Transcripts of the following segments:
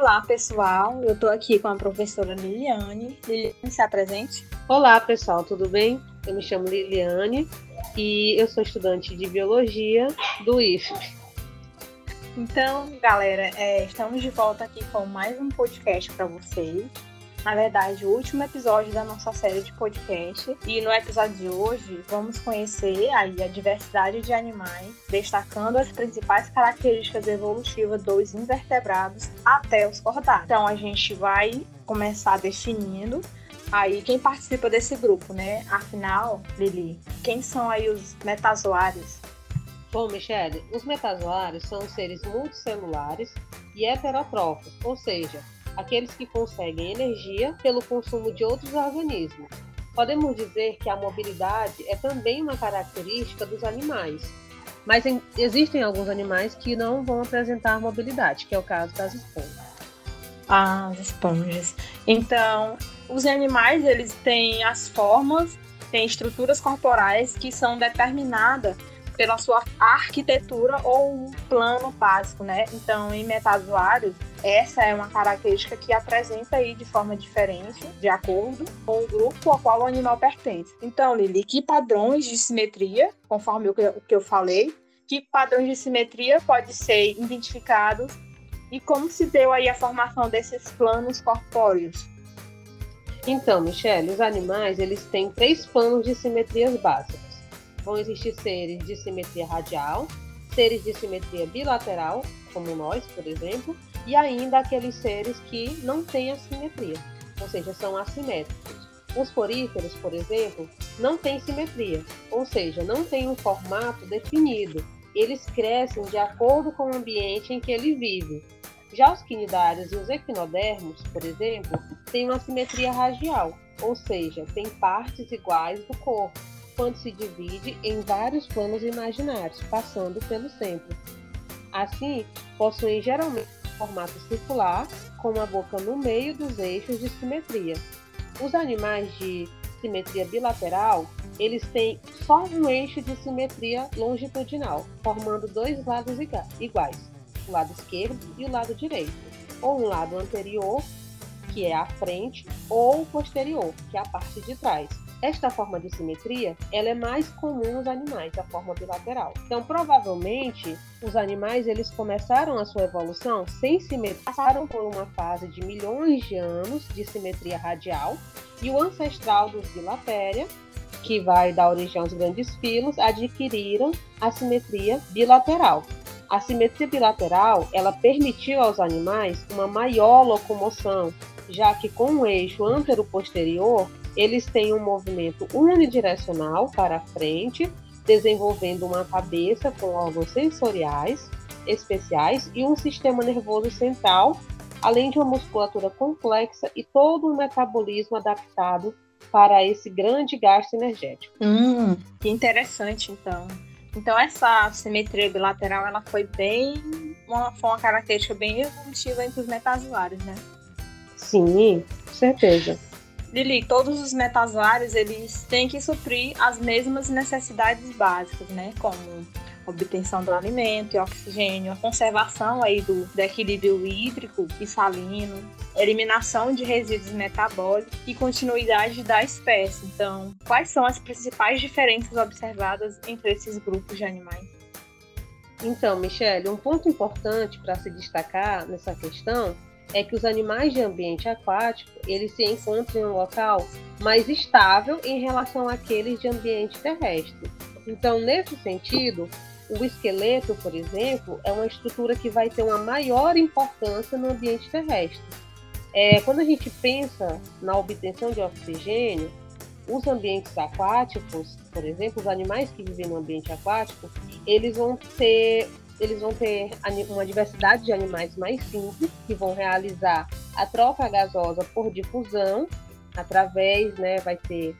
Olá, pessoal. Eu estou aqui com a professora Liliane. Liliane, se apresente. Olá, pessoal, tudo bem? Eu me chamo Liliane e eu sou estudante de biologia do IFP. Então, galera, é, estamos de volta aqui com mais um podcast para vocês na verdade, o último episódio da nossa série de podcast. E no episódio de hoje, vamos conhecer aí a diversidade de animais, destacando as principais características evolutivas dos invertebrados até os cordados. Então, a gente vai começar definindo aí quem participa desse grupo, né? Afinal, Lili, quem são aí os metazoários? Bom, Michele, os metazoários são seres multicelulares e heterótrofos, ou seja, aqueles que conseguem energia pelo consumo de outros organismos. Podemos dizer que a mobilidade é também uma característica dos animais, mas em, existem alguns animais que não vão apresentar mobilidade, que é o caso das esponjas. Ah, as esponjas. Então, os animais eles têm as formas, têm estruturas corporais que são determinadas pela sua arquitetura ou um plano básico, né? Então, em metazoários, essa é uma característica que apresenta aí de forma diferente, de acordo com o grupo ao qual o animal pertence. Então, Lili, que padrões de simetria, conforme o que eu falei, que padrões de simetria pode ser identificados e como se deu aí a formação desses planos corpóreos? Então, Michele, os animais eles têm três planos de simetrias básicas vão existir seres de simetria radial, seres de simetria bilateral, como nós, por exemplo, e ainda aqueles seres que não têm assimetria, ou seja, são assimétricos. Os poríferos, por exemplo, não têm simetria, ou seja, não têm um formato definido. Eles crescem de acordo com o ambiente em que ele vive. Já os quinidários e os equinodermos, por exemplo, têm uma simetria radial, ou seja, têm partes iguais do corpo, quando se divide em vários planos imaginários, passando pelo centro. Assim, possuem geralmente formato circular, com uma boca no meio dos eixos de simetria. Os animais de simetria bilateral, eles têm só um eixo de simetria longitudinal, formando dois lados iguais, o lado esquerdo e o lado direito, ou um lado anterior, que é a frente, ou o posterior, que é a parte de trás. Esta forma de simetria, ela é mais comum nos animais, a forma bilateral. Então, provavelmente, os animais eles começaram a sua evolução sem simetria, passaram por uma fase de milhões de anos de simetria radial e o ancestral dos bilatéria, que vai dar origem aos grandes filos, adquiriram a simetria bilateral. A simetria bilateral, ela permitiu aos animais uma maior locomoção, já que com o eixo antero-posterior eles têm um movimento unidirecional para frente, desenvolvendo uma cabeça com órgãos sensoriais especiais e um sistema nervoso central, além de uma musculatura complexa e todo um metabolismo adaptado para esse grande gasto energético. Hum, que interessante, então. Então essa simetria bilateral ela foi bem uma, foi uma característica bem evolutiva entre os metazoários, né? Sim, certeza. Lili, todos os metazoários eles têm que suprir as mesmas necessidades básicas, né? Como obtenção do alimento e oxigênio, a conservação aí do, do equilíbrio hídrico e salino, eliminação de resíduos metabólicos e continuidade da espécie. Então, quais são as principais diferenças observadas entre esses grupos de animais? Então, Michele, um ponto importante para se destacar nessa questão é que os animais de ambiente aquático eles se encontram em um local mais estável em relação àqueles de ambiente terrestre. Então, nesse sentido, o esqueleto, por exemplo, é uma estrutura que vai ter uma maior importância no ambiente terrestre. É, quando a gente pensa na obtenção de oxigênio, os ambientes aquáticos, por exemplo, os animais que vivem no ambiente aquático, eles vão ter eles vão ter uma diversidade de animais mais simples, que vão realizar a troca gasosa por difusão, através, né, vai ter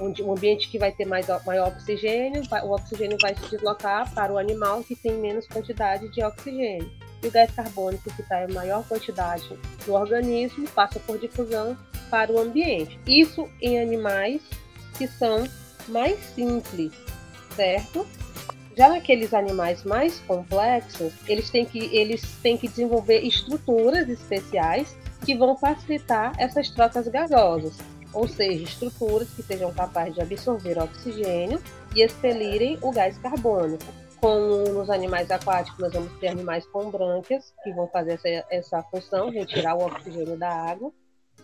um, ambiente que vai ter mais, maior oxigênio, o oxigênio vai se deslocar para o animal que tem menos quantidade de oxigênio. E o gás carbônico, que está em maior quantidade no organismo, passa por difusão para o ambiente. Isso em animais que são mais simples, certo? Já naqueles animais mais complexos, eles têm que, eles têm que desenvolver estruturas especiais que vão facilitar essas trocas gasosas, ou seja, estruturas que sejam capazes de absorver oxigênio e expelirem o gás carbônico. Como nos animais aquáticos, nós vamos ter animais com brânquias, que vão fazer essa, essa função, retirar o oxigênio da água,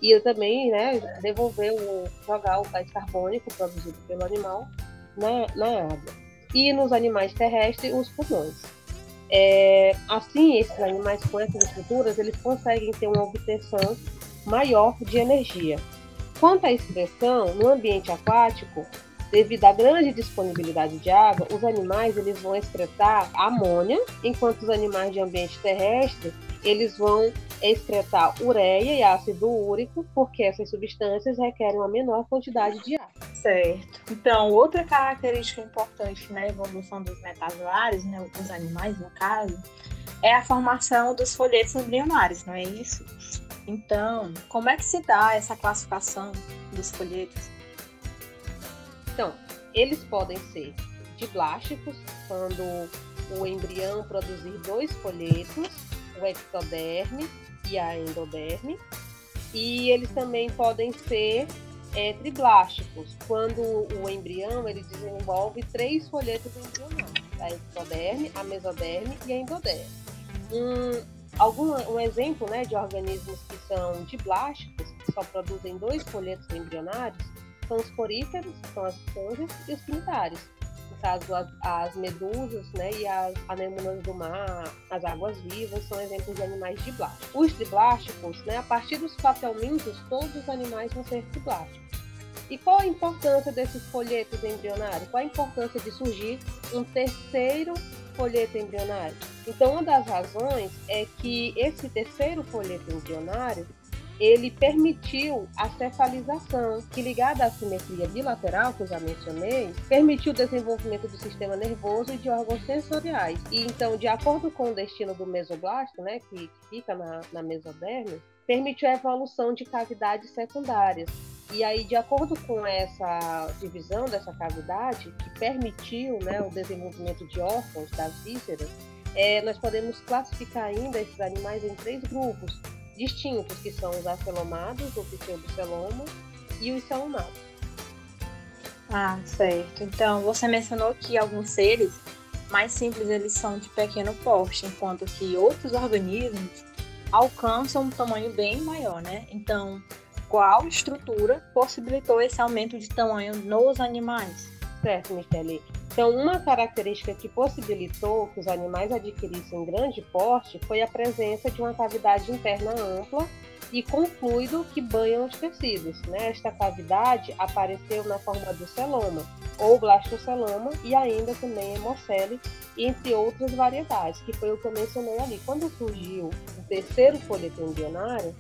e também né, devolver, o, jogar o gás carbônico produzido pelo animal na, na água e nos animais terrestres os pulmões. É, assim, esses animais com essas estruturas, eles conseguem ter uma obtenção maior de energia. Quanto à expressão, no ambiente aquático, devido à grande disponibilidade de água, os animais eles vão excretar amônia, enquanto os animais de ambiente terrestre eles vão excretar ureia e ácido úrico, porque essas substâncias requerem uma menor quantidade de água. Certo. Então, outra característica importante na evolução dos metazoários, né, os animais no caso, é a formação dos folhetos embrionários, não é isso? Então, como é que se dá essa classificação dos folhetos? Então, eles podem ser diblásticos, quando o embrião produzir dois folhetos, o ectoderme e a endoderme. E eles também podem ser é, triblásticos, quando o embrião ele desenvolve três folhetos embrionais, a ectoderme, a mesoderme e a endoderme. Um, algum, um exemplo né, de organismos que são diblásticos, que só produzem dois folhetos embrionários, são os poríferos, que são as esponjas, e os pintários caso as, as medusas né, e as anemonas do mar, as águas vivas, são exemplos de animais de plástico. Os triblásticos, né, a partir dos papelmintos, todos os animais vão ser triblásticos. E qual a importância desses folhetos embrionários? Qual a importância de surgir um terceiro folheto embrionário? Então, uma das razões é que esse terceiro folheto embrionário ele permitiu a cefalização, que ligada à simetria bilateral, que eu já mencionei, permitiu o desenvolvimento do sistema nervoso e de órgãos sensoriais. E então, de acordo com o destino do mesoblasto, né, que fica na, na mesoderme, permitiu a evolução de cavidades secundárias. E aí, de acordo com essa divisão dessa cavidade, que permitiu né, o desenvolvimento de órgãos das vísceras, é, nós podemos classificar ainda esses animais em três grupos, distintos, que são os acelomados, o pseudoceloma e os celomados. Ah, certo. Então, você mencionou que alguns seres mais simples eles são de pequeno porte, enquanto que outros organismos alcançam um tamanho bem maior, né? Então, qual estrutura possibilitou esse aumento de tamanho nos animais? Certo, Michele. Então, uma característica que possibilitou que os animais adquirissem grande porte foi a presença de uma cavidade interna ampla e com fluido que banham os tecidos. Né? Esta cavidade apareceu na forma do celoma ou blastoceloma e ainda também hemocele, entre outras variedades, que foi o que eu mencionei ali. Quando surgiu o terceiro folheto embrionário,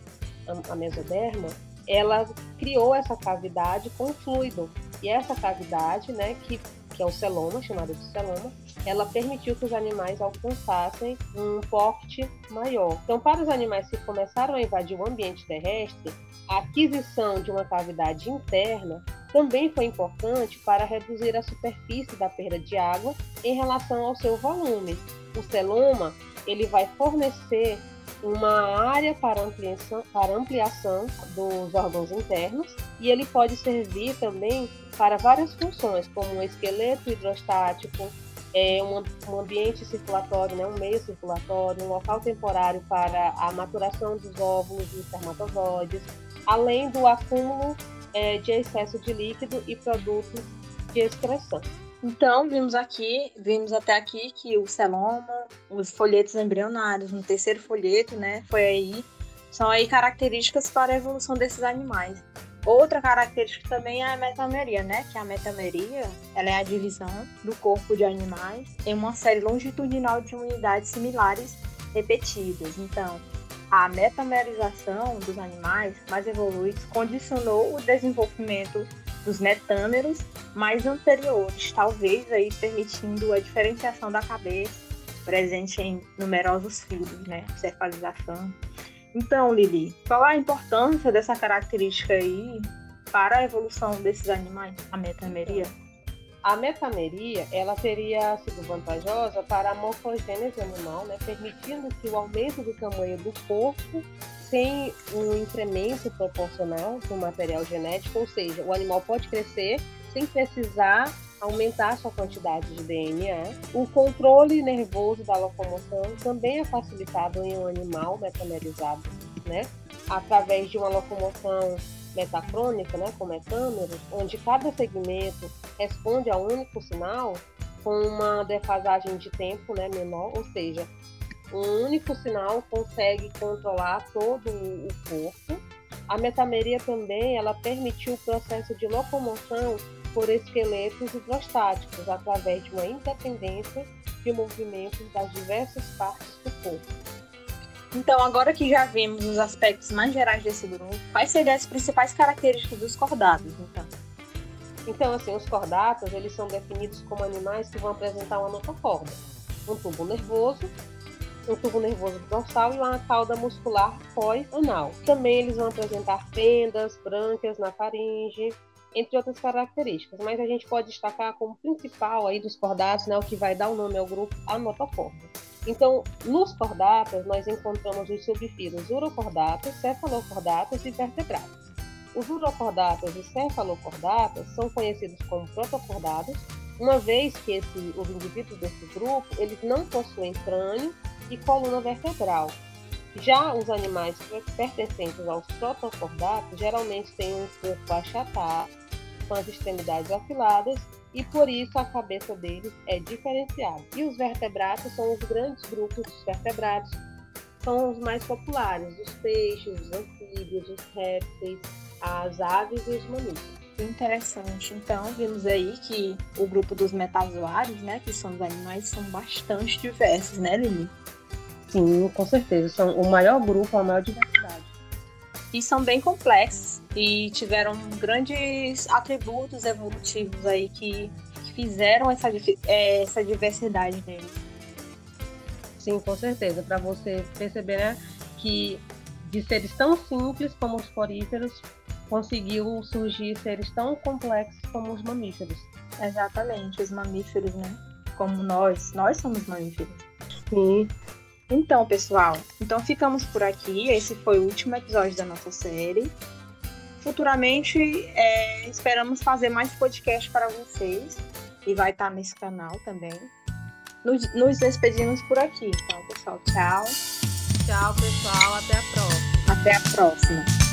a mesoderma, ela criou essa cavidade com fluido. E essa cavidade, né, que que é o celoma, chamado de celoma, ela permitiu que os animais alcançassem um porte maior. Então, para os animais que começaram a invadir o ambiente terrestre, a aquisição de uma cavidade interna também foi importante para reduzir a superfície da perda de água em relação ao seu volume. O celoma ele vai fornecer uma área para ampliação, para ampliação dos órgãos internos e ele pode servir também para várias funções, como um esqueleto hidrostático, é, um, ambiente circulatório, né, um meio circulatório, um local temporário para a maturação dos óvulos e espermatozoides, além do acúmulo é, de excesso de líquido e produtos de excreção. Então, vimos aqui, vimos até aqui que o celoma, os folhetos embrionários, no terceiro folheto, né, foi aí, são aí características para a evolução desses animais. Outra característica também é a metameria, né? Que a metameria, ela é a divisão do corpo de animais em uma série longitudinal de unidades similares repetidas. Então, a metamerização dos animais mais evoluídos condicionou o desenvolvimento dos metâmeros mais anteriores, talvez aí permitindo a diferenciação da cabeça presente em numerosos fios, né? Cefalização então, Lili, qual a importância dessa característica aí para a evolução desses animais, a metameria? A metameria, ela teria sido vantajosa para a morfogênese animal, né, permitindo que o aumento do tamanho do corpo sem um incremento proporcional do material genético, ou seja, o animal pode crescer sem precisar aumentar sua quantidade de DNA. O controle nervoso da locomoção também é facilitado em um animal metamerizado, né? Através de uma locomoção metacrônica, né, com metâmeros, onde cada segmento responde a um único sinal com uma defasagem de tempo né, menor, ou seja, um único sinal consegue controlar todo o corpo. A metameria também ela permitiu o processo de locomoção por esqueletos hidrostáticos através de uma independência de movimentos das diversas partes do corpo. Então, agora que já vimos os aspectos mais gerais desse grupo, quais seriam as principais características dos cordados, então? Então, assim, os cordatas, eles são definidos como animais que vão apresentar uma notocorda, um tubo nervoso, um tubo nervoso dorsal e uma cauda muscular pós-anal. Também eles vão apresentar fendas, brancas na faringe, entre outras características, mas a gente pode destacar como principal aí dos cordatos, né, o que vai dar o nome ao grupo, a. Então, nos cordatas, nós encontramos os subfílos urocordatas, cefalocordatas e vertebrados. Os urocordatas e cefalocordatas são conhecidos como protocordados, uma vez que esse, os indivíduos desse grupo eles não possuem crânio e coluna vertebral. Já os animais pertencentes aos protocordatos geralmente têm um corpo achatado, com as extremidades afiladas e por isso a cabeça deles é diferenciada. E os vertebrados são os grandes grupos dos vertebrados, são os mais populares, os peixes, os anfíbios, os répteis, as aves e os mamíferos. Interessante. Então, vimos aí que o grupo dos metazoários, né, que são os animais, são bastante diversos, né, Lili? Sim, com certeza. São o maior grupo, a maior diversidade. E são bem complexos e tiveram grandes atributos evolutivos aí que, que fizeram essa, é, essa diversidade deles. Sim, com certeza. Para você perceber né, que de seres tão simples como os poríferos, conseguiu surgir seres tão complexos como os mamíferos. Exatamente, os mamíferos, né? Como nós, nós somos mamíferos. Sim. Então, pessoal, então ficamos por aqui. Esse foi o último episódio da nossa série. Futuramente é, esperamos fazer mais podcast para vocês e vai estar nesse canal também. Nos, nos despedimos por aqui. Então, pessoal, tchau. Tchau, pessoal. Até a próxima. Até a próxima.